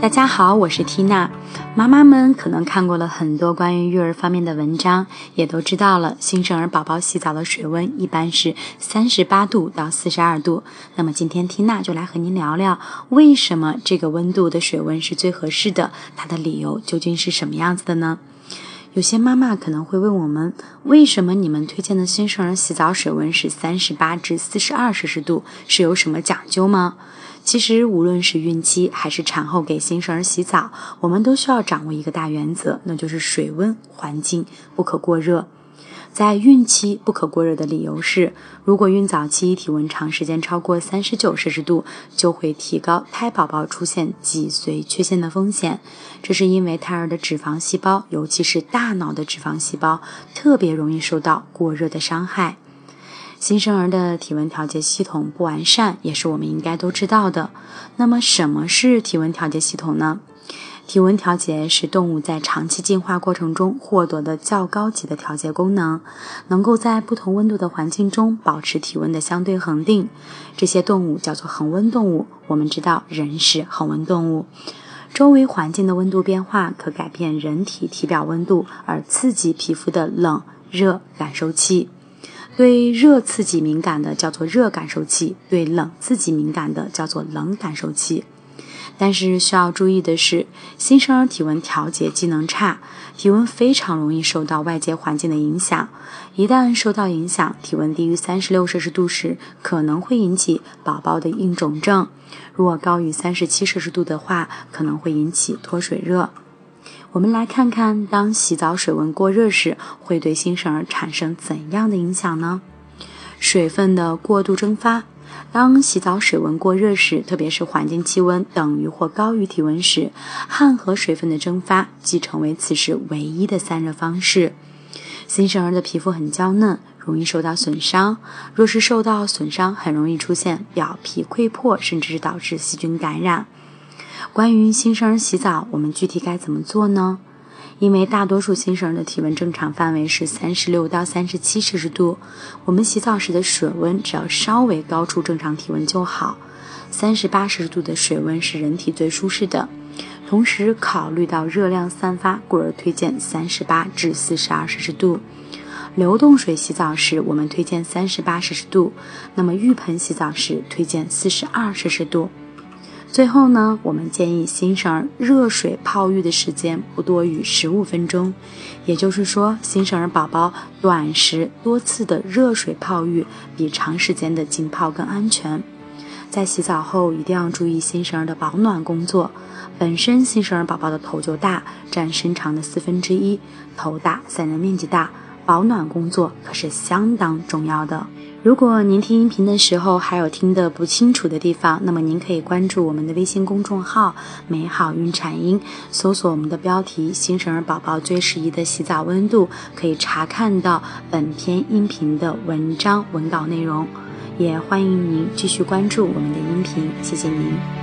大家好，我是缇娜。妈妈们可能看过了很多关于育儿方面的文章，也都知道了新生儿宝宝洗澡的水温一般是三十八度到四十二度。那么今天缇娜就来和您聊聊，为什么这个温度的水温是最合适的？它的理由究竟是什么样子的呢？有些妈妈可能会问我们，为什么你们推荐的新生儿洗澡水温是三十八至四十二摄氏度？是有什么讲究吗？其实，无论是孕期还是产后给新生儿洗澡，我们都需要掌握一个大原则，那就是水温环境不可过热。在孕期不可过热的理由是，如果孕早期体温长时间超过三十九摄氏度，就会提高胎宝宝出现脊髓缺陷的风险。这是因为胎儿的脂肪细胞，尤其是大脑的脂肪细胞，特别容易受到过热的伤害。新生儿的体温调节系统不完善，也是我们应该都知道的。那么，什么是体温调节系统呢？体温调节是动物在长期进化过程中获得的较高级的调节功能，能够在不同温度的环境中保持体温的相对恒定。这些动物叫做恒温动物。我们知道人是恒温动物，周围环境的温度变化可改变人体体表温度，而刺激皮肤的冷热感受器。对热刺激敏感的叫做热感受器，对冷刺激敏感的叫做冷感受器。但是需要注意的是，新生儿体温调节机能差，体温非常容易受到外界环境的影响。一旦受到影响，体温低于三十六摄氏度时，可能会引起宝宝的硬肿症；如果高于三十七摄氏度的话，可能会引起脱水热。我们来看看，当洗澡水温过热时，会对新生儿产生怎样的影响呢？水分的过度蒸发。当洗澡水温过热时，特别是环境气温等于或高于体温时，汗和水分的蒸发即成为此时唯一的散热方式。新生儿的皮肤很娇嫩，容易受到损伤。若是受到损伤，很容易出现表皮溃破，甚至是导致细菌感染。关于新生儿洗澡，我们具体该怎么做呢？因为大多数新生儿的体温正常范围是三十六到三十七摄氏度，我们洗澡时的水温只要稍微高出正常体温就好。三十八摄氏度的水温是人体最舒适的。同时，考虑到热量散发，故而推荐三十八至四十二摄氏度。流动水洗澡时，我们推荐三十八摄氏度；那么浴盆洗澡时，推荐四十二摄氏度。最后呢，我们建议新生儿热水泡浴的时间不多于十五分钟，也就是说，新生儿宝宝短时多次的热水泡浴比长时间的浸泡更安全。在洗澡后一定要注意新生儿的保暖工作。本身新生儿宝宝的头就大，占身长的四分之一，头大散热面积大，保暖工作可是相当重要的。如果您听音频的时候还有听得不清楚的地方，那么您可以关注我们的微信公众号“美好孕产音”，搜索我们的标题“新生儿宝宝最适宜的洗澡温度”，可以查看到本篇音频的文章文稿内容。也欢迎您继续关注我们的音频，谢谢您。